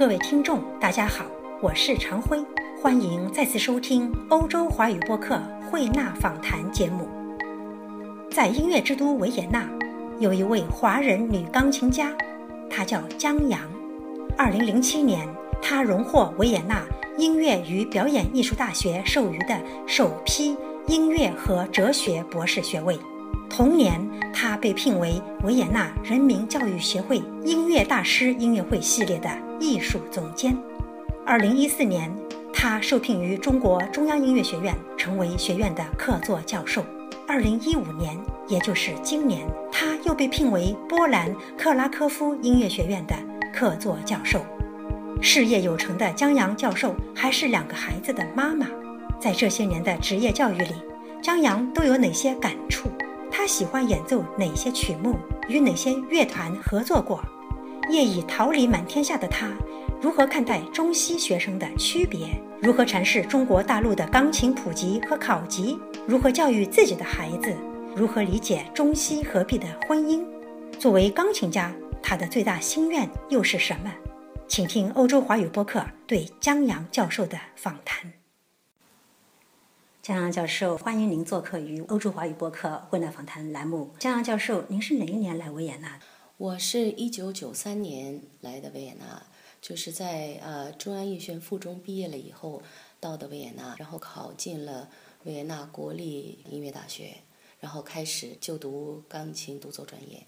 各位听众，大家好，我是常辉，欢迎再次收听欧洲华语播客慧纳访谈节目。在音乐之都维也纳，有一位华人女钢琴家，她叫江阳。二零零七年，她荣获维也纳音乐与表演艺术大学授予的首批音乐和哲学博士学位。同年，他被聘为维也纳人民教育协会音乐大师音乐会系列的艺术总监。二零一四年，他受聘于中国中央音乐学院，成为学院的客座教授。二零一五年，也就是今年，他又被聘为波兰克拉科夫音乐学院的客座教授。事业有成的江阳教授还是两个孩子的妈妈。在这些年的职业教育里，江阳都有哪些感触？他喜欢演奏哪些曲目？与哪些乐团合作过？业已桃李满天下的他，如何看待中西学生的区别？如何阐释中国大陆的钢琴普及和考级？如何教育自己的孩子？如何理解中西合璧的婚姻？作为钢琴家，他的最大心愿又是什么？请听欧洲华语播客对江阳教授的访谈。江阳教授，欢迎您做客于欧洲华语播客混纳访谈栏目。江阳教授，您是哪一年来维也纳？我是一九九三年来的维也纳，就是在呃中央音乐学院附中毕业了以后到的维也纳，然后考进了维也纳国立音乐大学，然后开始就读钢琴独奏专业。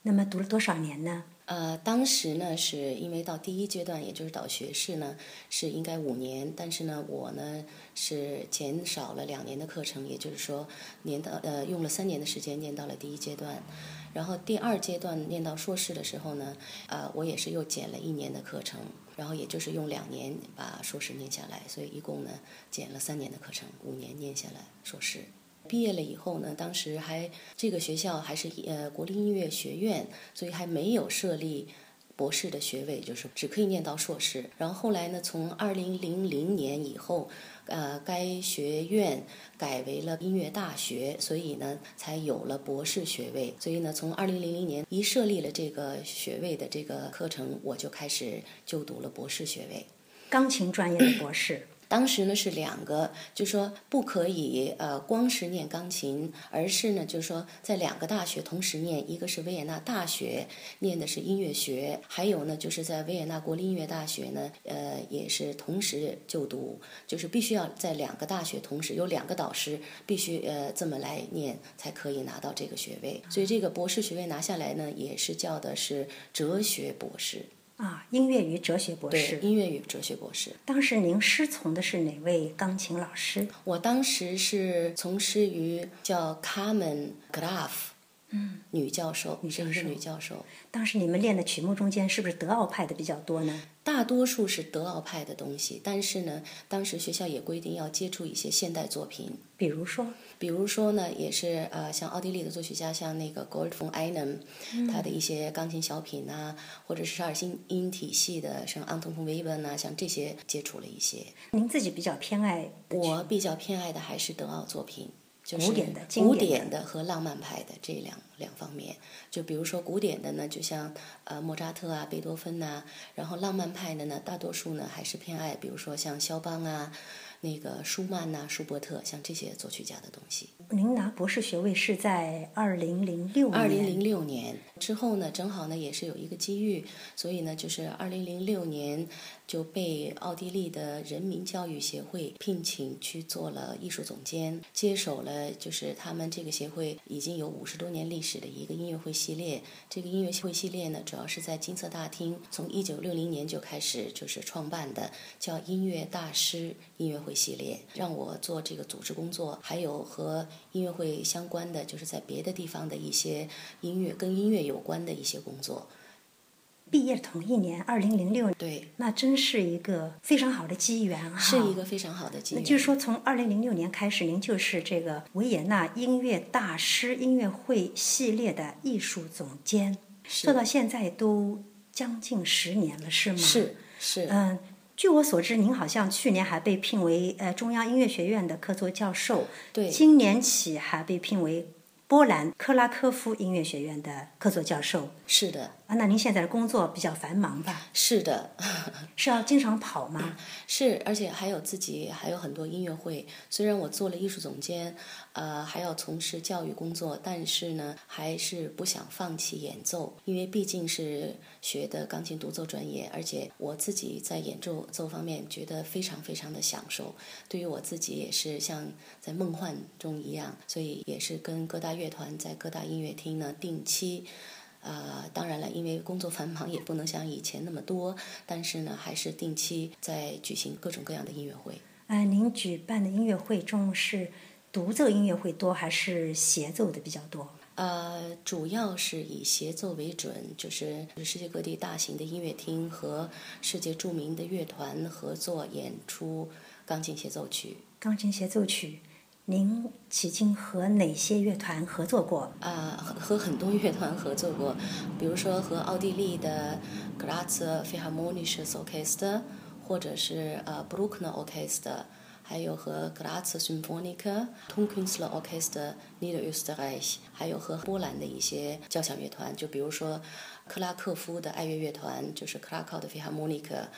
那么读了多少年呢？呃，当时呢，是因为到第一阶段，也就是导学士呢，是应该五年，但是呢，我呢是减少了两年的课程，也就是说，念到呃用了三年的时间念到了第一阶段，然后第二阶段念到硕士的时候呢，呃，我也是又减了一年的课程，然后也就是用两年把硕士念下来，所以一共呢减了三年的课程，五年念下来硕士。毕业了以后呢，当时还这个学校还是呃国立音乐学院，所以还没有设立博士的学位，就是只可以念到硕士。然后后来呢，从二零零零年以后，呃，该学院改为了音乐大学，所以呢才有了博士学位。所以呢，从二零零零年一设立了这个学位的这个课程，我就开始就读了博士学位，钢琴专业的博士。当时呢是两个，就说不可以呃光是念钢琴，而是呢就是说在两个大学同时念，一个是维也纳大学念的是音乐学，还有呢就是在维也纳国立音乐大学呢呃也是同时就读，就是必须要在两个大学同时有两个导师，必须呃这么来念才可以拿到这个学位。所以这个博士学位拿下来呢，也是叫的是哲学博士。啊，音乐与哲学博士。音乐与哲学博士。当时您师从的是哪位钢琴老师？我当时是从师于叫 Carmen Graf，嗯，女教授，女教授。女教授。当时你们练的曲目中间是不是德奥派的比较多呢？大多数是德奥派的东西，但是呢，当时学校也规定要接触一些现代作品。比如说，比如说呢，也是呃，像奥地利的作曲家，像那个 Gold von Einem，他的一些钢琴小品呐，或者是十二音音体系的，像 Anton von Webern 呐，像这些接触了一些。您自己比较偏爱？我比较偏爱的还是德奥作品。古典的、古典的和浪漫派的这两两方面，就比如说古典的呢，就像呃莫扎特啊、贝多芬呐，然后浪漫派的呢，大多数呢还是偏爱，比如说像肖邦啊。那个舒曼呐，舒伯特，像这些作曲家的东西。您拿博士学位是在二零零六年。二零零六年之后呢，正好呢也是有一个机遇，所以呢就是二零零六年就被奥地利的人民教育协会聘请去做了艺术总监，接手了就是他们这个协会已经有五十多年历史的一个音乐会系列。这个音乐会系列呢，主要是在金色大厅，从一九六零年就开始就是创办的，叫音乐大师音乐会。系列让我做这个组织工作，还有和音乐会相关的，就是在别的地方的一些音乐跟音乐有关的一些工作。毕业同一年，二零零六，对，那真是一个非常好的机缘啊！是一个非常好的机缘。那就是说，从二零零六年开始，您就是这个维也纳音乐大师音乐会系列的艺术总监，做到现在都将近十年了，是吗？是是，嗯。据我所知，您好像去年还被聘为呃中央音乐学院的客座教授，对，今年起还被聘为波兰克拉科夫音乐学院的客座教授。是的。啊，那您现在的工作比较繁忙吧？是的。是要经常跑吗？是，而且还有自己还有很多音乐会。虽然我做了艺术总监，呃，还要从事教育工作，但是呢，还是不想放弃演奏，因为毕竟是学的钢琴独奏专业，而且我自己在演奏奏方面觉得非常非常的享受。对于我自己也是像在梦幻中一样，所以也是跟各大乐团在各大音乐厅呢定期。呃，当然了，因为工作繁忙，也不能像以前那么多，但是呢，还是定期在举行各种各样的音乐会。呃，您举办的音乐会中是独奏音乐会多，还是协奏的比较多？呃，主要是以协奏为准，就是世界各地大型的音乐厅和世界著名的乐团合作演出钢琴协奏曲。钢琴协奏曲。您迄今和哪些乐团合作过？啊，和很多乐团合作过，比如说和奥地利的 Graz Philharmonisches Orchester，或者是呃 Bruckner Orchester，还有和 Graz Symphoniker、Tonkünstler Orchester Niederösterreich，还有和波兰的一些交响乐团，就比如说克拉科夫的爱乐乐团，就是克拉考的 Philharmoniker。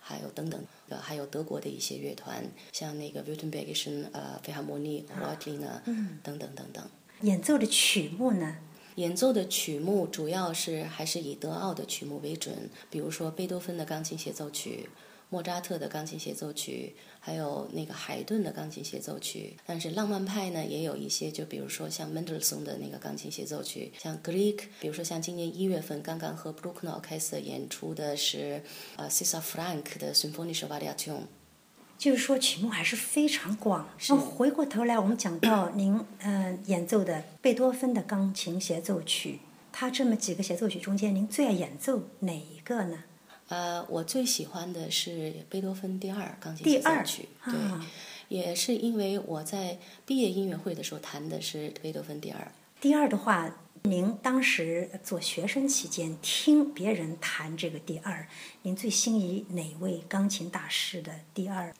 还有等等，呃，还有德国的一些乐团，像那个 Württembergischen 呃 Philharmonie Reutliner 等等等等。演奏的曲目呢？演奏的曲目主要是还是以德奥的曲目为准，比如说贝多芬的钢琴协奏曲。莫扎特的钢琴协奏曲，还有那个海顿的钢琴协奏曲。但是浪漫派呢，也有一些，就比如说像 Mendelssohn 的那个钢琴协奏曲，像 Greek，比如说像今年一月份刚刚和 Bruckner Orchestra 演出的是呃 César Franck 的 Symphonische Variation。就是说曲目还是非常广。那回过头来，我们讲到您嗯演奏的贝多芬的钢琴协奏曲，他这么几个协奏曲中间，您最爱演奏哪一个呢？呃，我最喜欢的是贝多芬第二钢琴第二曲，对，也是因为我在毕业音乐会的时候弹的是贝多芬第二。第二的话，您当时做学生期间听别人弹这个第二，您最心仪哪位钢琴大师的第二？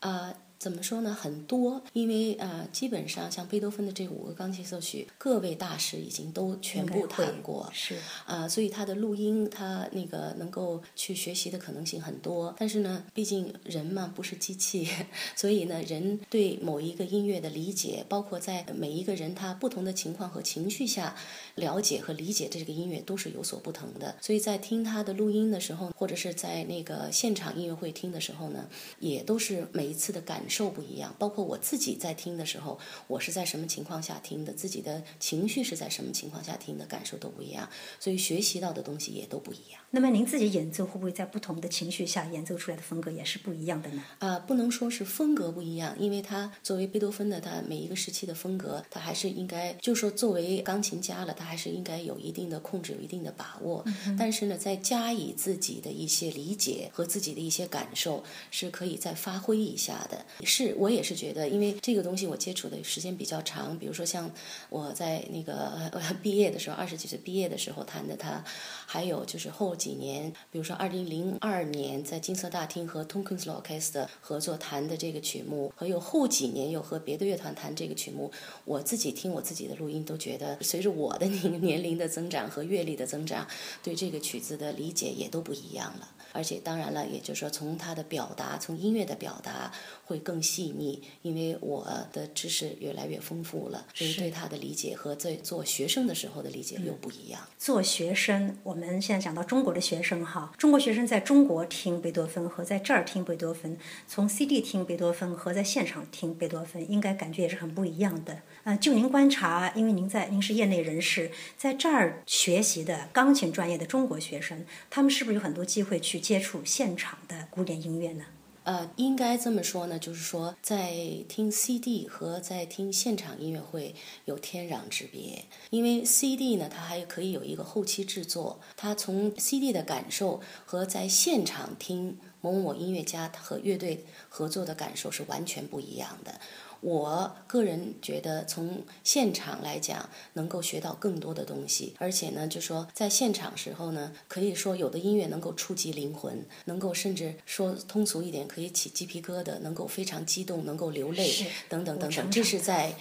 啊。怎么说呢？很多，因为呃，基本上像贝多芬的这五个钢琴协奏曲，各位大师已经都全部弹过，是啊，所以他的录音，他那个能够去学习的可能性很多。但是呢，毕竟人嘛不是机器，所以呢，人对某一个音乐的理解，包括在每一个人他不同的情况和情绪下了解和理解这个音乐都是有所不同的。所以在听他的录音的时候，或者是在那个现场音乐会听的时候呢，也都是每一次的感受。受不一样，包括我自己在听的时候，我是在什么情况下听的，自己的情绪是在什么情况下听的，感受都不一样，所以学习到的东西也都不一样。那么您自己演奏会不会在不同的情绪下演奏出来的风格也是不一样的呢？啊，不能说是风格不一样，因为他作为贝多芬的，他每一个时期的风格，他还是应该，就说作为钢琴家了，他还是应该有一定的控制，有一定的把握。但是呢，再加以自己的一些理解和自己的一些感受，是可以再发挥一下的。是我也是觉得，因为这个东西我接触的时间比较长，比如说像我在那个 毕业的时候，二十几岁毕业的时候弹的它，还有就是后几年，比如说二零零二年在金色大厅和 Tonkins Orchestra 合作弹的这个曲目，还有后几年又和别的乐团弹这个曲目，我自己听我自己的录音都觉得，随着我的年年龄的增长和阅历的增长，对这个曲子的理解也都不一样了。而且当然了，也就是说，从他的表达，从音乐的表达会更细腻，因为我的知识越来越丰富了，所以对他的理解和在做学生的时候的理解又不一样。做学生，我们现在讲到中国的学生哈，中国学生在中国听贝多芬和在这儿听贝多芬，从 CD 听贝多芬和在现场听贝多芬，应该感觉也是很不一样的。呃，就您观察，因为您在您是业内人士，在这儿学习的钢琴专业的中国学生，他们是不是有很多机会去接触现场的古典音乐呢？呃，应该这么说呢，就是说在听 CD 和在听现场音乐会有天壤之别。因为 CD 呢，它还可以有一个后期制作，它从 CD 的感受和在现场听某某音乐家和乐队合作的感受是完全不一样的。我个人觉得，从现场来讲，能够学到更多的东西，而且呢，就说在现场时候呢，可以说有的音乐能够触及灵魂，能够甚至说通俗一点，可以起鸡皮疙瘩，能够非常激动，能够流泪，等等等等，这是在。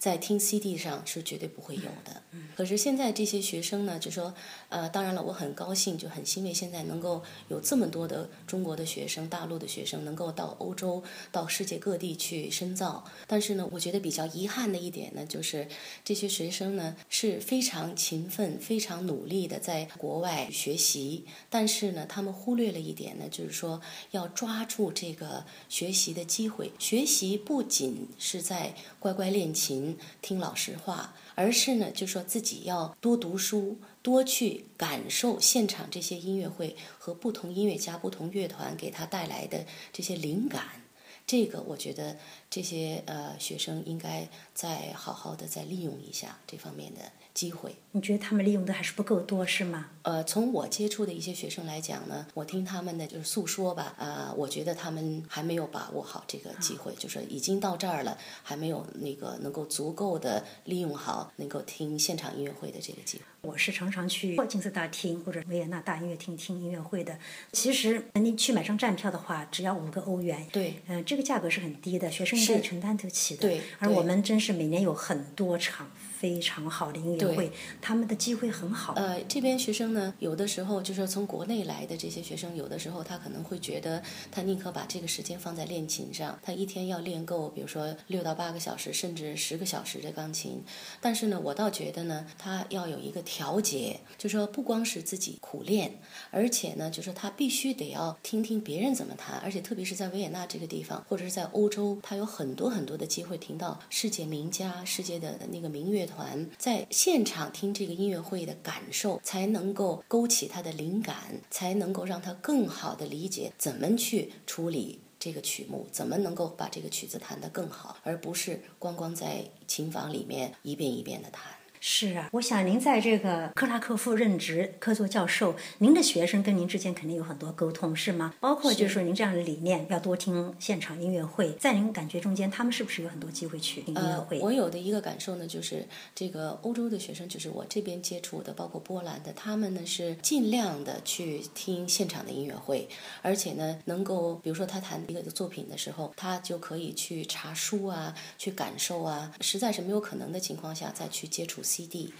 在听 CD 上是绝对不会有的。可是现在这些学生呢，就说，呃，当然了，我很高兴，就很欣慰，现在能够有这么多的中国的学生、大陆的学生能够到欧洲、到世界各地去深造。但是呢，我觉得比较遗憾的一点呢，就是这些学生呢是非常勤奋、非常努力的在国外学习，但是呢，他们忽略了一点呢，就是说要抓住这个学习的机会。学习不仅是在乖乖练琴、听老师话，而是呢，就说自己要多读书，多去感受现场这些音乐会和不同音乐家、不同乐团给他带来的这些灵感。这个我觉得这些呃学生应该再好好的再利用一下这方面的机会。你觉得他们利用的还是不够多，是吗？呃，从我接触的一些学生来讲呢，我听他们的就是诉说吧，呃，我觉得他们还没有把握好这个机会，就是已经到这儿了，还没有那个能够足够的利用好能够听现场音乐会的这个机会。我是常常去金色大厅或者维也纳大音乐厅听音乐会的。其实你去买张站票的话，只要五个欧元。对。嗯，这个价格是很低的，学生应该承担得起的。对。而我们真是每年有很多场非常好的音乐会，他们的机会很好。呃，这边学生呢，有的时候就是从国内来的这些学生，有的时候他可能会觉得，他宁可把这个时间放在练琴上，他一天要练够，比如说六到八个小时，甚至十个小时的钢琴。但是呢，我倒觉得呢，他要有一个。调节，就说不光是自己苦练，而且呢，就说他必须得要听听别人怎么弹，而且特别是在维也纳这个地方，或者是在欧洲，他有很多很多的机会听到世界名家、世界的那个名乐团，在现场听这个音乐会的感受，才能够勾起他的灵感，才能够让他更好的理解怎么去处理这个曲目，怎么能够把这个曲子弹得更好，而不是光光在琴房里面一遍一遍的弹。是啊，我想您在这个克拉科夫任职客座教授，您的学生跟您之间肯定有很多沟通，是吗？包括就是说您这样的理念，要多听现场音乐会，在您感觉中间，他们是不是有很多机会去听音乐会？呃，我有的一个感受呢，就是这个欧洲的学生，就是我这边接触的，包括波兰的，他们呢是尽量的去听现场的音乐会，而且呢，能够比如说他弹一个作品的时候，他就可以去查书啊，去感受啊，实在是没有可能的情况下再去接触。CD，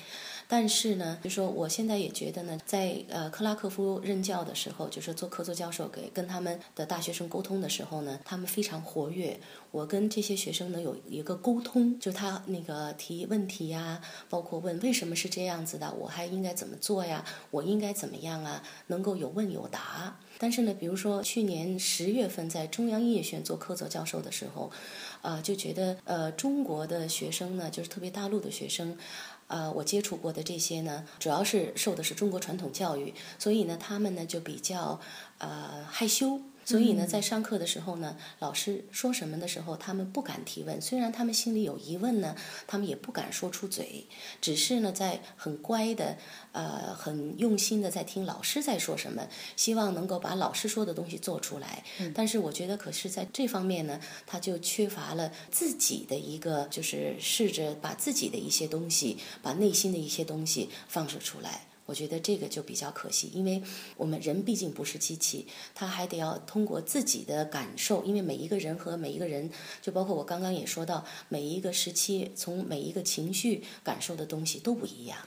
但是呢，就说我现在也觉得呢，在呃克拉科夫任教的时候，就是做客座教授给跟他们的大学生沟通的时候呢，他们非常活跃。我跟这些学生呢有一个沟通，就他那个提问题呀，包括问为什么是这样子的，我还应该怎么做呀？我应该怎么样啊？能够有问有答。但是呢，比如说去年十月份在中央音乐学院做客座教授的时候，啊，就觉得呃中国的学生呢，就是特别大陆的学生。呃，我接触过的这些呢，主要是受的是中国传统教育，所以呢，他们呢就比较呃害羞。所以呢，在上课的时候呢，老师说什么的时候，他们不敢提问。虽然他们心里有疑问呢，他们也不敢说出嘴，只是呢，在很乖的，呃，很用心的在听老师在说什么，希望能够把老师说的东西做出来。但是我觉得，可是在这方面呢，他就缺乏了自己的一个，就是试着把自己的一些东西，把内心的一些东西放射出来。我觉得这个就比较可惜，因为我们人毕竟不是机器，他还得要通过自己的感受，因为每一个人和每一个人，就包括我刚刚也说到，每一个时期从每一个情绪感受的东西都不一样。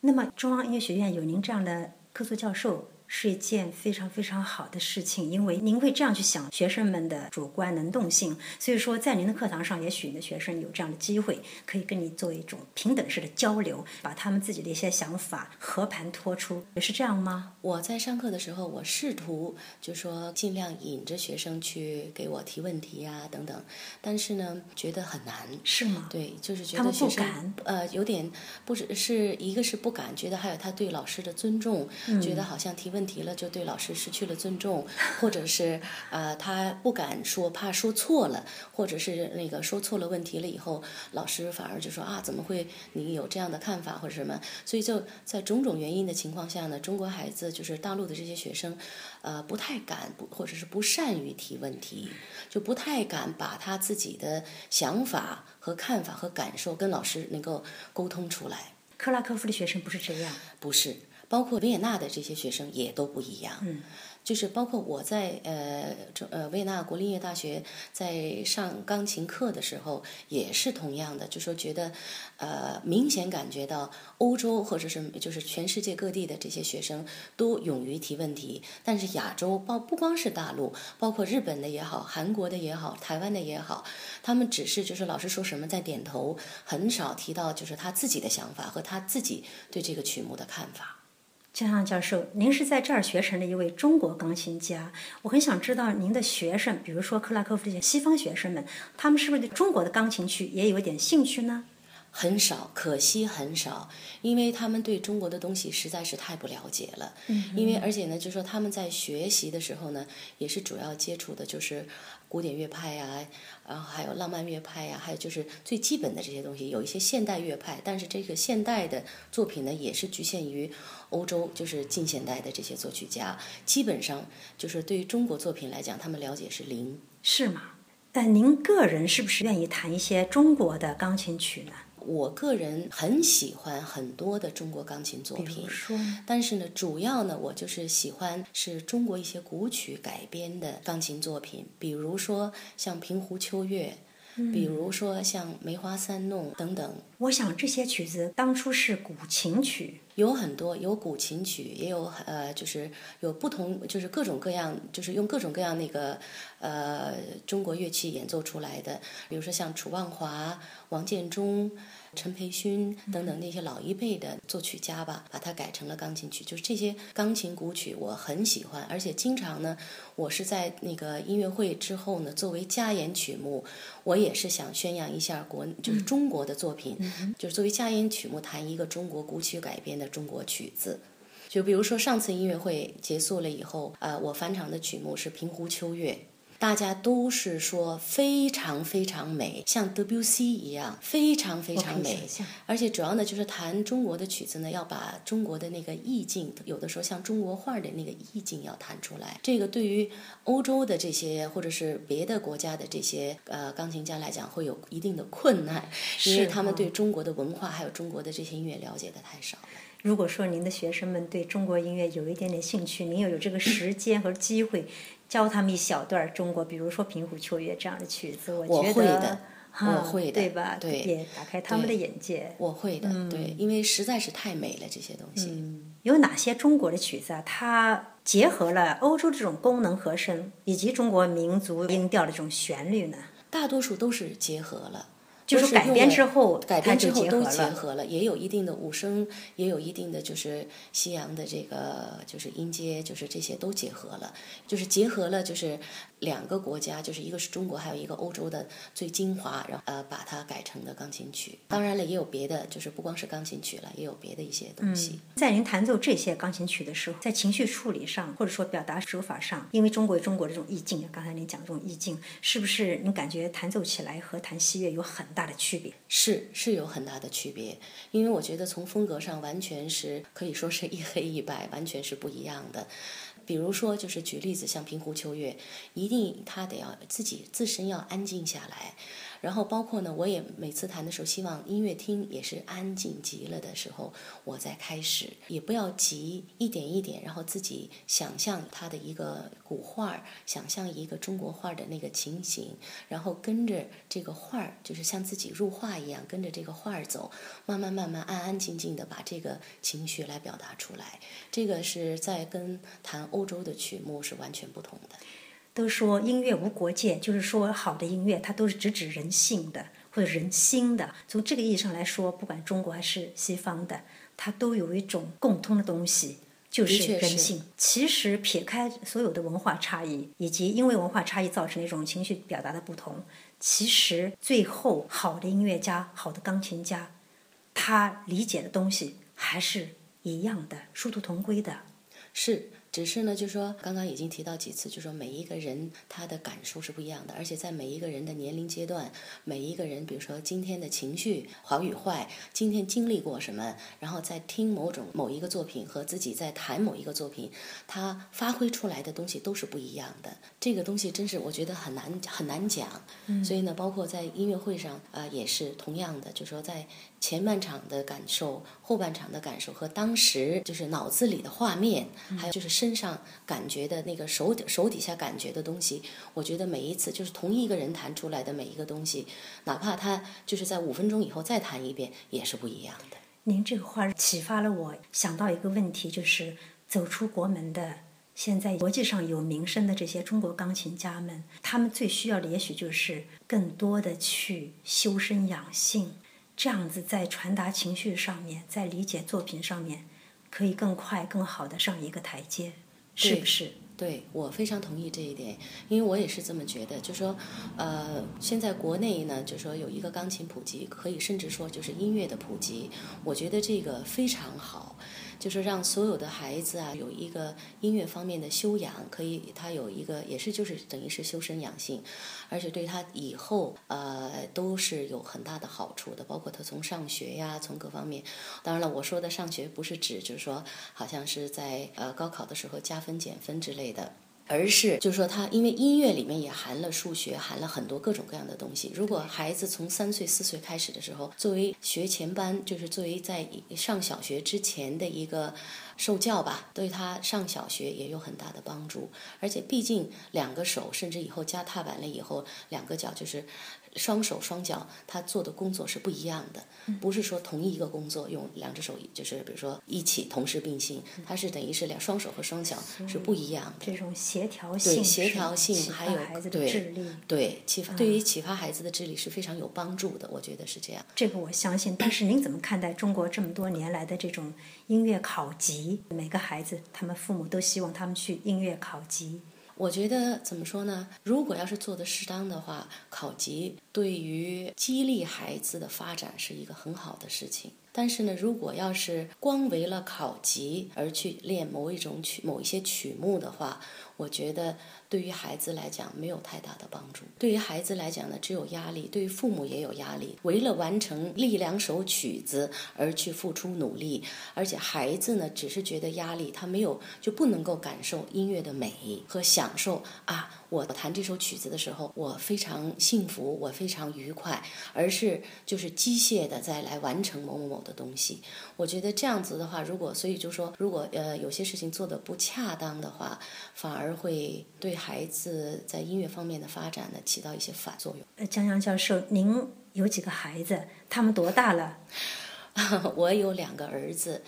那么中央音乐学院有您这样的客座教授。是一件非常非常好的事情，因为您会这样去想学生们的主观能动性，所以说在您的课堂上，也许你的学生有这样的机会，可以跟你做一种平等式的交流，把他们自己的一些想法和盘托出，也是这样吗？我在上课的时候，我试图就说尽量引着学生去给我提问题呀等等，但是呢，觉得很难。是吗？对，就是觉得学生呃有点不只是一个是不敢，觉得还有他对老师的尊重，觉得好像提问。问题了，就对老师失去了尊重，或者是呃，他不敢说，怕说错了，或者是那个说错了问题了以后，老师反而就说啊，怎么会你有这样的看法或者什么？所以就在种种原因的情况下呢，中国孩子就是大陆的这些学生，呃，不太敢，或者是不善于提问题，就不太敢把他自己的想法和看法和感受跟老师能够沟通出来。克拉科夫的学生不是这样，不是。包括维也纳的这些学生也都不一样，就是包括我在呃呃维也纳国立音乐大学在上钢琴课的时候，也是同样的，就说觉得呃明显感觉到欧洲或者是就是全世界各地的这些学生都勇于提问题，但是亚洲包不光是大陆，包括日本的也好，韩国的也好，台湾的也好，他们只是就是老师说什么在点头，很少提到就是他自己的想法和他自己对这个曲目的看法。江上教授，您是在这儿学成的一位中国钢琴家，我很想知道您的学生，比如说克拉科夫这些西方学生们，他们是不是对中国的钢琴曲也有点兴趣呢？很少，可惜很少，因为他们对中国的东西实在是太不了解了。嗯，因为而且呢，就是说他们在学习的时候呢，也是主要接触的就是。古典乐派呀，然后还有浪漫乐派呀，还有就是最基本的这些东西，有一些现代乐派，但是这个现代的作品呢，也是局限于欧洲，就是近现代的这些作曲家，基本上就是对于中国作品来讲，他们了解是零。是吗？但您个人是不是愿意弹一些中国的钢琴曲呢？我个人很喜欢很多的中国钢琴作品，但是呢，主要呢，我就是喜欢是中国一些古曲改编的钢琴作品，比如说像《平湖秋月》，比如说像《梅花三弄》等等。我想这些曲子当初是古琴曲。有很多有古琴曲，也有呃，就是有不同，就是各种各样，就是用各种各样那个呃中国乐器演奏出来的，比如说像楚望华、王建中。陈培勋等等那些老一辈的作曲家吧，把它改成了钢琴曲。就是这些钢琴古曲，我很喜欢，而且经常呢，我是在那个音乐会之后呢，作为加演曲目，我也是想宣扬一下国，就是中国的作品，就是作为加演曲目弹一个中国古曲改编的中国曲子。就比如说上次音乐会结束了以后，呃，我翻唱的曲目是《平湖秋月》。大家都是说非常非常美，像 WC 一样非常非常美。而且主要呢，就是弹中国的曲子呢，要把中国的那个意境，有的时候像中国画的那个意境要弹出来。这个对于欧洲的这些或者是别的国家的这些呃钢琴家来讲，会有一定的困难，因为他们对中国的文化还有中国的这些音乐了解的太少了。如果说您的学生们对中国音乐有一点点兴趣，您又有这个时间和机会。教他们一小段中国，比如说《平湖秋月》这样的曲子，我觉得，我会的，对吧？对，也打开他们的眼界。我会的，对，因为实在是太美了这些东西。有哪些中国的曲子啊？它结合了欧洲这种功能和声，以及中国民族音调的这种旋律呢？大多数都是结合了。就是改编之后，改编之后都结合了，也有一定的五声，也有一定的就是西洋的这个就是音阶，就是这些都结合了，就是结合了就是两个国家，就是一个是中国，还有一个欧洲的最精华，然后呃把它改成的钢琴曲。当然了，也有别的，就是不光是钢琴曲了，也有别的一些东西。在您弹奏这些钢琴曲的时候，在情绪处理上，或者说表达手法上，因为中国有中国的这种意境，刚才您讲这种意境，是不是您感觉弹奏起来和弹西乐有很？大的区别是是有很大的区别，因为我觉得从风格上完全是可以说是一黑一白，完全是不一样的。比如说，就是举例子，像《平湖秋月》，一定他得要自己自身要安静下来。然后包括呢，我也每次弹的时候，希望音乐厅也是安静极了的时候，我再开始，也不要急，一点一点，然后自己想象它的一个古画儿，想象一个中国画的那个情形，然后跟着这个画儿，就是像自己入画一样，跟着这个画儿走，慢慢慢慢安安静静的把这个情绪来表达出来。这个是在跟弹欧洲的曲目是完全不同的。都说音乐无国界，就是说好的音乐它都是直指人性的或者人心的。从这个意义上来说，不管中国还是西方的，它都有一种共通的东西，就是人性。其实撇开所有的文化差异，以及因为文化差异造成的一种情绪表达的不同，其实最后好的音乐家、好的钢琴家，他理解的东西还是一样的，殊途同归的。是。只是呢，就说刚刚已经提到几次，就说每一个人他的感受是不一样的，而且在每一个人的年龄阶段，每一个人，比如说今天的情绪好与坏，今天经历过什么，然后在听某种某一个作品和自己在谈某一个作品，他发挥出来的东西都是不一样的。这个东西真是我觉得很难很难讲。所以呢，包括在音乐会上啊，也是同样的，就说在前半场的感受、后半场的感受和当时就是脑子里的画面，还有就是身上感觉的那个手手底下感觉的东西，我觉得每一次就是同一个人弹出来的每一个东西，哪怕他就是在五分钟以后再弹一遍，也是不一样的。您这个话启发了我，想到一个问题，就是走出国门的，现在国际上有名声的这些中国钢琴家们，他们最需要的也许就是更多的去修身养性。这样子在传达情绪上面，在理解作品上面，可以更快、更好的上一个台阶，是不是？对我非常同意这一点，因为我也是这么觉得。就说，呃，现在国内呢，就说有一个钢琴普及，可以甚至说就是音乐的普及，我觉得这个非常好。就是让所有的孩子啊有一个音乐方面的修养，可以他有一个也是就是等于是修身养性，而且对他以后呃都是有很大的好处的，包括他从上学呀，从各方面。当然了，我说的上学不是指就是说好像是在呃高考的时候加分减分之类的。而是，就是说，他因为音乐里面也含了数学，含了很多各种各样的东西。如果孩子从三岁、四岁开始的时候，作为学前班，就是作为在上小学之前的一个受教吧，对他上小学也有很大的帮助。而且，毕竟两个手，甚至以后加踏板了以后，两个脚就是。双手双脚，他做的工作是不一样的，不是说同一个工作用两只手，就是比如说一起同时并行，他是等于是两双手和双脚是不一样的。这种协调性，对协调性，还有对对启发，对于启发孩子的智力是非常有帮助的，我觉得是这样。这个我相信，但是您怎么看待中国这么多年来的这种音乐考级？每个孩子，他们父母都希望他们去音乐考级。我觉得怎么说呢？如果要是做的适当的话，考级对于激励孩子的发展是一个很好的事情。但是呢，如果要是光为了考级而去练某一种曲、某一些曲目的话，我觉得。对于孩子来讲没有太大的帮助，对于孩子来讲呢，只有压力；对于父母也有压力。为了完成一两首曲子而去付出努力，而且孩子呢，只是觉得压力，他没有就不能够感受音乐的美和享受啊！我弹这首曲子的时候，我非常幸福，我非常愉快，而是就是机械的在来完成某某某的东西。我觉得这样子的话，如果所以就说，如果呃有些事情做的不恰当的话，反而会对。孩子在音乐方面的发展呢，起到一些反作用。呃，江阳教授，您有几个孩子？他们多大了？我有两个儿子，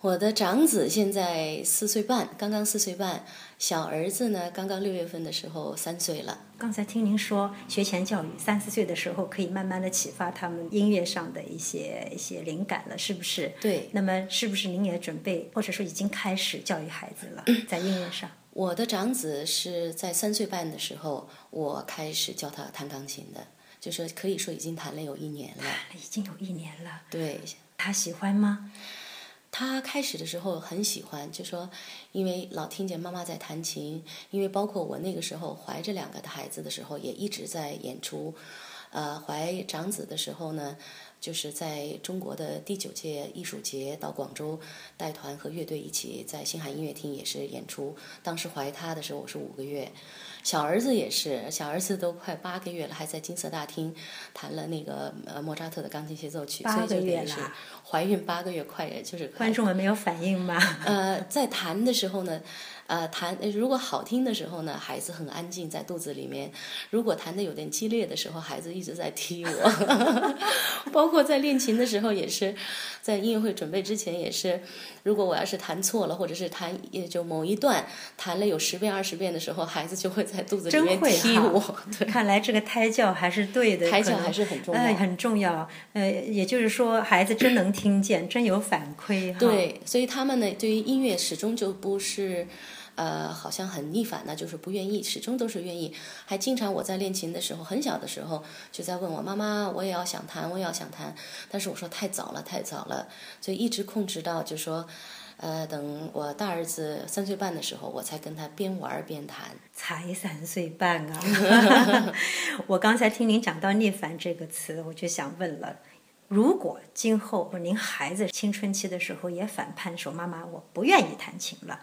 我的长子现在四岁半，刚刚四岁半；小儿子呢，刚刚六月份的时候三岁了。刚才听您说学前教育，三四岁的时候可以慢慢的启发他们音乐上的一些一些灵感了，是不是？对。那么，是不是您也准备，或者说已经开始教育孩子了，在音乐上？我的长子是在三岁半的时候，我开始教他弹钢琴的，就是可以说已经弹了有一年了。已经有一年了。对。他喜欢吗？他开始的时候很喜欢，就说因为老听见妈妈在弹琴，因为包括我那个时候怀着两个的孩子的时候，也一直在演出。呃，怀长子的时候呢。就是在中国的第九届艺术节到广州带团和乐队一起在星海音乐厅也是演出。当时怀他的时候我是五个月，小儿子也是，小儿子都快八个月了，还在金色大厅弹了那个呃莫扎特的钢琴协奏曲。八个月了，怀孕八个月快就是观众们没有反应吗？呃，在弹的时候呢。呃，弹如果好听的时候呢，孩子很安静在肚子里面；如果弹的有点激烈的时候，孩子一直在踢我。包括在练琴的时候也是，在音乐会准备之前也是，如果我要是弹错了，或者是弹也就某一段弹了有十遍二十遍的时候，孩子就会在肚子里面踢我。看来这个胎教还是对的，胎教还是很重要，很重要。呃，也就是说，孩子真能听见，真有反馈。对，所以他们呢，对于音乐始终就不是。呃，好像很逆反呢，就是不愿意，始终都是愿意。还经常我在练琴的时候，很小的时候就在问我妈妈，我也要想弹，我也要想弹。但是我说太早了，太早了，所以一直控制到就说，呃，等我大儿子三岁半的时候，我才跟他边玩边弹。才三岁半啊！我刚才听您讲到逆反这个词，我就想问了：如果今后您孩子青春期的时候也反叛说妈妈我不愿意弹琴了？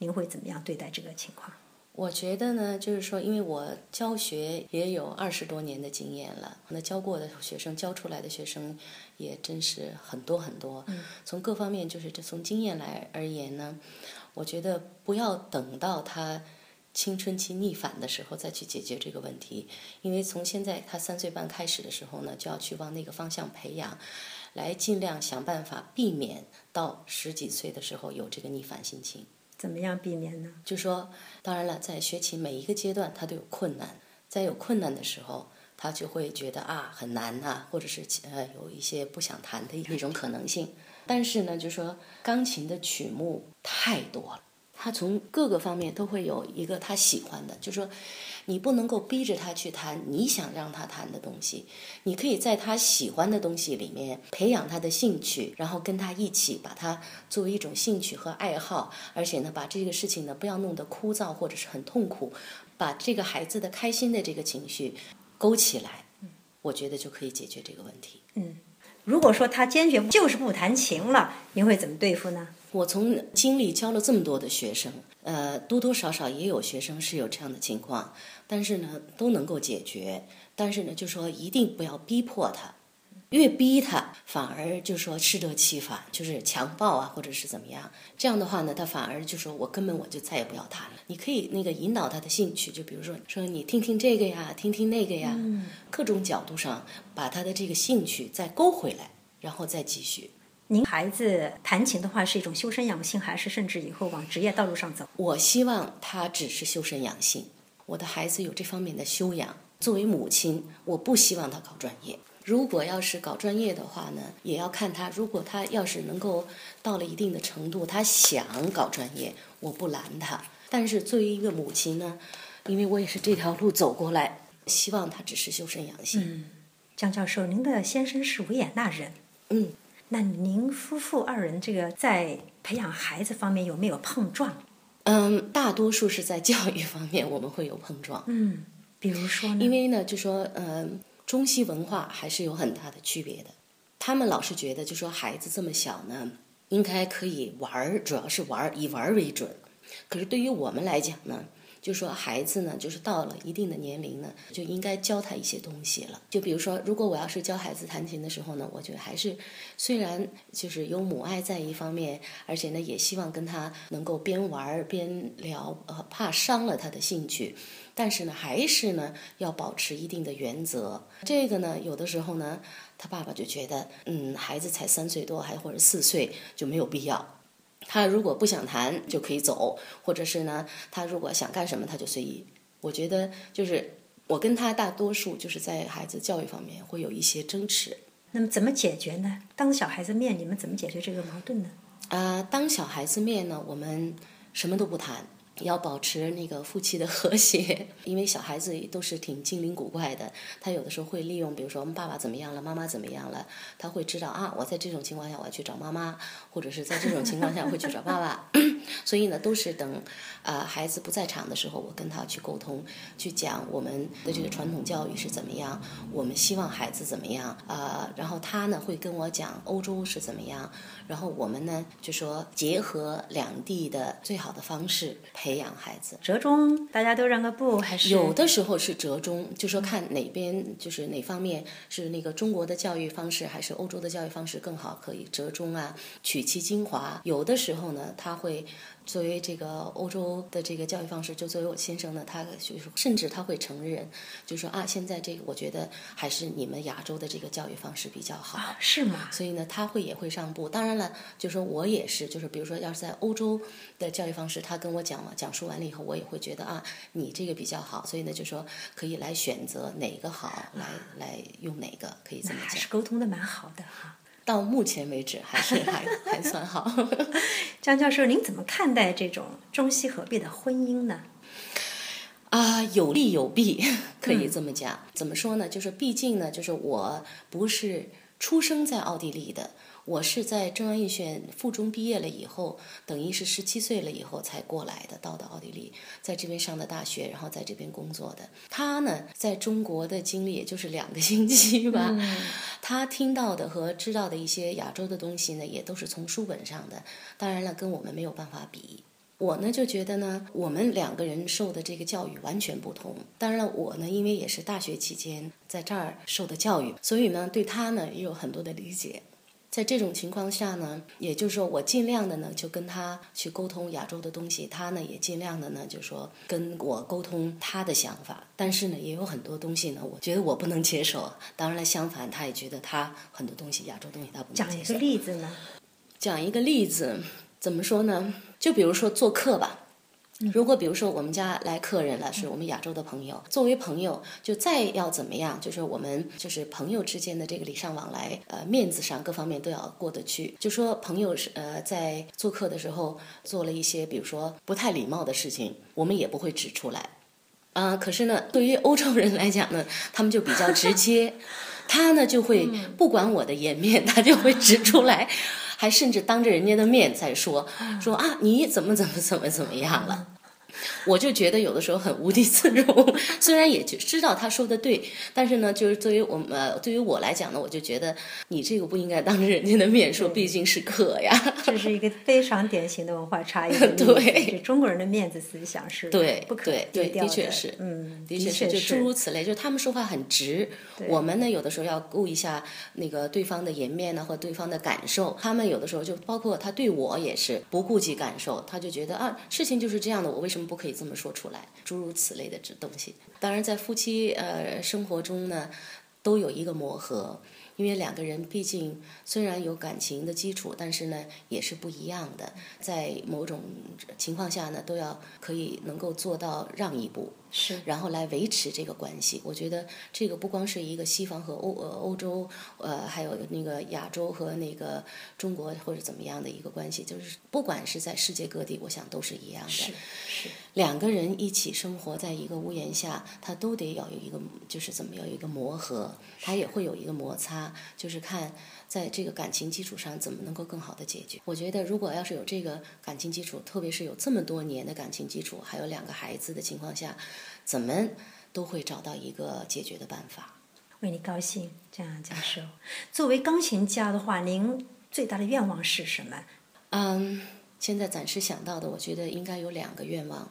您会怎么样对待这个情况？我觉得呢，就是说，因为我教学也有二十多年的经验了，那教过的学生，教出来的学生也真是很多很多。嗯，从各方面，就是这从经验来而言呢，我觉得不要等到他青春期逆反的时候再去解决这个问题，因为从现在他三岁半开始的时候呢，就要去往那个方向培养，来尽量想办法避免到十几岁的时候有这个逆反心情。怎么样避免呢？就说，当然了，在学琴每一个阶段，他都有困难，在有困难的时候，他就会觉得啊很难呐、或者是呃有一些不想弹的那种可能性。但是呢，就说钢琴的曲目太多了，他从各个方面都会有一个他喜欢的，就说你不能够逼着他去弹你想让他弹的东西，你可以在他喜欢的东西里面培养他的兴趣，然后跟他一起把它作为一种兴趣和爱好，而且呢，把这个事情呢不要弄得枯燥或者是很痛苦，把这个孩子的开心的这个情绪勾起来，我觉得就可以解决这个问题。嗯，如果说他坚决就是不弹琴了，您会怎么对付呢？我从经历教了这么多的学生，呃，多多少少也有学生是有这样的情况，但是呢，都能够解决。但是呢，就说一定不要逼迫他，越逼他反而就说适得其反，就是强暴啊，或者是怎么样。这样的话呢，他反而就说我根本我就再也不要他了。你可以那个引导他的兴趣，就比如说说你听听这个呀，听听那个呀，各种角度上把他的这个兴趣再勾回来，然后再继续。您孩子弹琴的话是一种修身养性，还是甚至以后往职业道路上走？我希望他只是修身养性，我的孩子有这方面的修养。作为母亲，我不希望他搞专业。如果要是搞专业的话呢，也要看他。如果他要是能够到了一定的程度，他想搞专业，我不拦他。但是作为一个母亲呢，因为我也是这条路走过来，希望他只是修身养性。嗯江教授，您的先生是维也纳人，嗯，那您夫妇二人这个在培养孩子方面有没有碰撞？嗯，大多数是在教育方面我们会有碰撞。嗯，比如说呢？因为呢，就说嗯，中西文化还是有很大的区别的。他们老是觉得，就说孩子这么小呢，应该可以玩儿，主要是玩儿，以玩儿为准。可是对于我们来讲呢，就说孩子呢，就是到了一定的年龄呢，就应该教他一些东西了。就比如说，如果我要是教孩子弹琴的时候呢，我觉得还是虽然就是有母爱在一方面，而且呢，也希望跟他能够边玩边聊，呃，怕伤了他的兴趣。但是呢，还是呢要保持一定的原则。这个呢，有的时候呢，他爸爸就觉得，嗯，孩子才三岁多，还或者四岁，就没有必要。他如果不想谈，就可以走，或者是呢，他如果想干什么，他就随意。我觉得就是我跟他大多数就是在孩子教育方面会有一些争执。那么怎么解决呢？当小孩子面，你们怎么解决这个矛盾呢？啊、当小孩子面呢，我们什么都不谈，要保持那个夫妻的和谐，因为小孩子都是挺精灵古怪的，他有的时候会利用，比如说我们爸爸怎么样了，妈妈怎么样了，他会知道啊，我在这种情况下我要去找妈妈，或者是在这种情况下会去找爸爸，所以呢，都是等啊、孩子不在场的时候，我跟他去沟通，去讲我们的这个传统教育是怎么样，我们希望孩子怎么样啊、然后他呢会跟我讲欧洲是怎么样，然后我们呢就说结合两地的最好的方式培养孩子。折中，大家都让个步，还是有的时候是折中，就说看哪边就是哪方面是那个中国的教育方式还是欧洲的教育方式更好，可以折中啊，取其精华。有的时候呢，他会作为这个欧洲的这个教育方式，就作为我先生呢，他就是甚至他会承认，就说啊，现在这个我觉得还是你们亚洲的这个教育方式比较好。啊，是吗？所以呢，他会也会上步。当然了，就说我也是，就是比如说，要是在欧洲的教育方式，他跟我讲了讲述完了以后，我也会觉得啊，你这个比较好。所以呢，就说可以来选择哪个好，来来用哪个，可以这么讲那还是。沟通的蛮好的哈。到目前为止，还是还 还算好。江教授，您怎么看待这种中西合璧的婚姻呢？啊，有利有弊，可以这么讲。怎么说呢？就是毕竟呢，就是我不是出生在奥地利的，我是在中央艺学院附中毕业了以后，等于是十七岁了以后才过来的，到的奥地利，在这边上的大学，然后在这边工作的。他呢，在中国的经历也就是两个 星期吧，他听到的和知道的一些亚洲的东西呢，也都是从书本上的。当然了，跟我们没有办法比。我呢就觉得呢，我们两个人受的这个教育完全不同。当然了，我呢因为也是大学期间在这儿受的教育，所以呢对他呢也有很多的理解。在这种情况下呢，也就是说我尽量的呢就跟他去沟通亚洲的东西，他呢也尽量的呢就说跟我沟通他的想法。但是呢也有很多东西呢，我觉得我不能接受。当然了，相反他也觉得他很多东西亚洲东西他不能接受。讲一个例子呢？讲一个例子，怎么说呢？就比如说做客吧，如果比如说我们家来客人了，是我们亚洲的朋友，作为朋友，就再要怎么样，就是我们就是朋友之间的这个礼尚往来，呃，面子上各方面都要过得去。就说朋友是呃在做客的时候做了一些，比如说不太礼貌的事情，我们也不会指出来。啊，可是呢，对于欧洲人来讲呢，他们就比较直接，他呢就会不管我的颜面，他就会指出来。还甚至当着人家的面在说说啊，你怎么怎么怎么怎么样了？我就觉得有的时候很无地自容，虽然也就知道他说的对，但是呢，就是对于我们呃，对于我来讲呢，我就觉得你这个不应该当着人家的面说，毕竟是客呀。这是一个非常典型的文化差异。对，中国人的面子思想是对不可对，的确是，嗯，的确是，就诸如此类，就他们说话很直，我们呢有的时候要顾一下那个对方的颜面呢，或对方的感受。他们有的时候就包括他对我也是不顾及感受，他就觉得啊，事情就是这样的，我为什么不可以这么说出来？诸如此类的这东西，当然在夫妻呃生活中呢，都有一个磨合，因为两个人毕竟虽然有感情的基础，但是呢也是不一样的，在某种情况下呢，都要可以能够做到让一步。是，然后来维持这个关系。我觉得这个不光是一个西方和欧呃欧洲，呃，还有那个亚洲和那个中国或者怎么样的一个关系，就是不管是在世界各地，我想都是一样的。是是，两个人一起生活在一个屋檐下，他都得要有一个，就是怎么要有一个磨合，他也会有一个摩擦，就是看。在这个感情基础上，怎么能够更好的解决？我觉得，如果要是有这个感情基础，特别是有这么多年的感情基础，还有两个孩子的情况下，怎么都会找到一个解决的办法。为你高兴，这样教授。作为钢琴家的话，您最大的愿望是什么？嗯，现在暂时想到的，我觉得应该有两个愿望。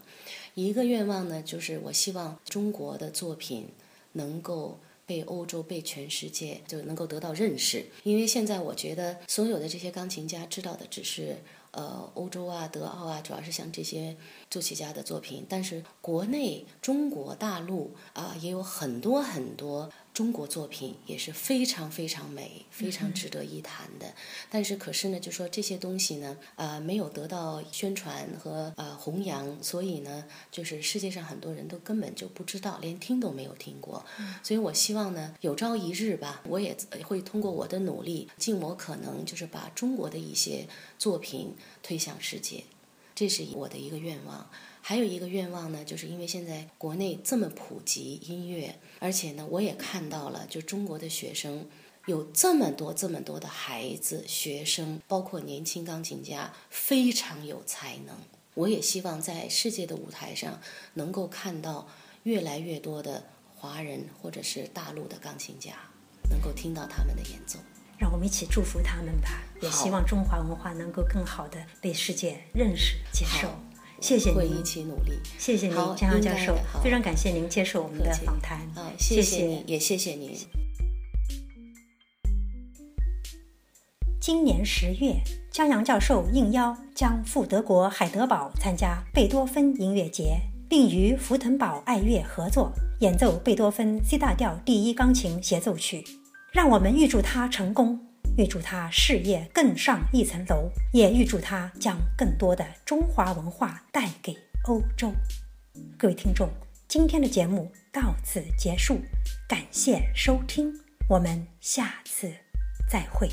一个愿望呢，就是我希望中国的作品能够。被欧洲、被全世界就能够得到认识，因为现在我觉得所有的这些钢琴家知道的只是呃欧洲啊、德奥啊，主要是像这些作曲家的作品，但是国内中国大陆啊也有很多很多。中国作品也是非常非常美，非常值得一谈的。但是可是呢，就说这些东西呢，呃，没有得到宣传和呃弘扬，所以呢，就是世界上很多人都根本就不知道，连听都没有听过。所以我希望呢，有朝一日吧，我也会通过我的努力，尽我可能，就是把中国的一些作品推向世界。这是我的一个愿望。还有一个愿望呢，就是因为现在国内这么普及音乐，而且呢，我也看到了，就中国的学生有这么多、这么多的孩子、学生，包括年轻钢琴家，非常有才能。我也希望在世界的舞台上，能够看到越来越多的华人或者是大陆的钢琴家，能够听到他们的演奏。让我们一起祝福他们吧，也希望中华文化能够更好的被世界认识、接受。谢谢您，一起努力。谢谢您，江阳教授，非常感谢您接受我们的访谈。啊，谢谢你，也谢谢您。今年十月，江阳教授应邀将赴德国海德堡参加贝多芬音乐节，并与福腾堡爱乐合作演奏贝多芬 C 大调第一钢琴协奏曲。让我们预祝他成功。预祝他事业更上一层楼，也预祝他将更多的中华文化带给欧洲。各位听众，今天的节目到此结束，感谢收听，我们下次再会。